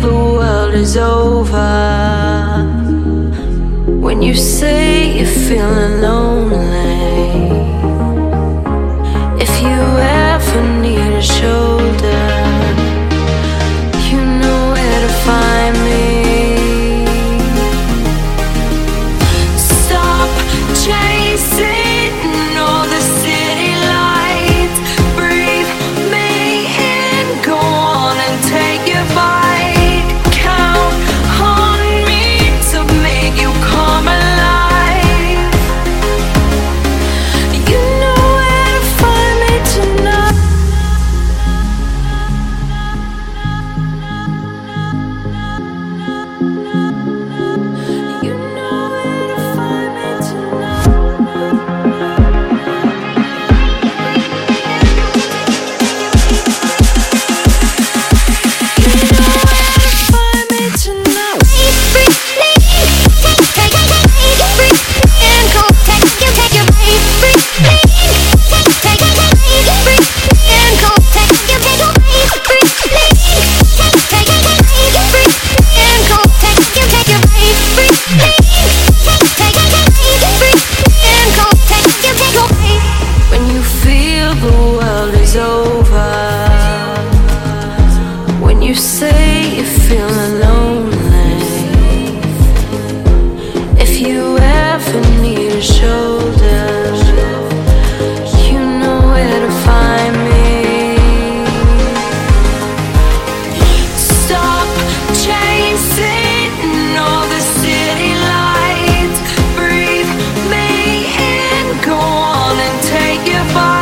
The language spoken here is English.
the world is over. When you say you're feeling lonely. You say you're feeling lonely. If you ever need a shoulder, you know where to find me. Stop chasing all the city lights. Breathe me in, go on and take your body.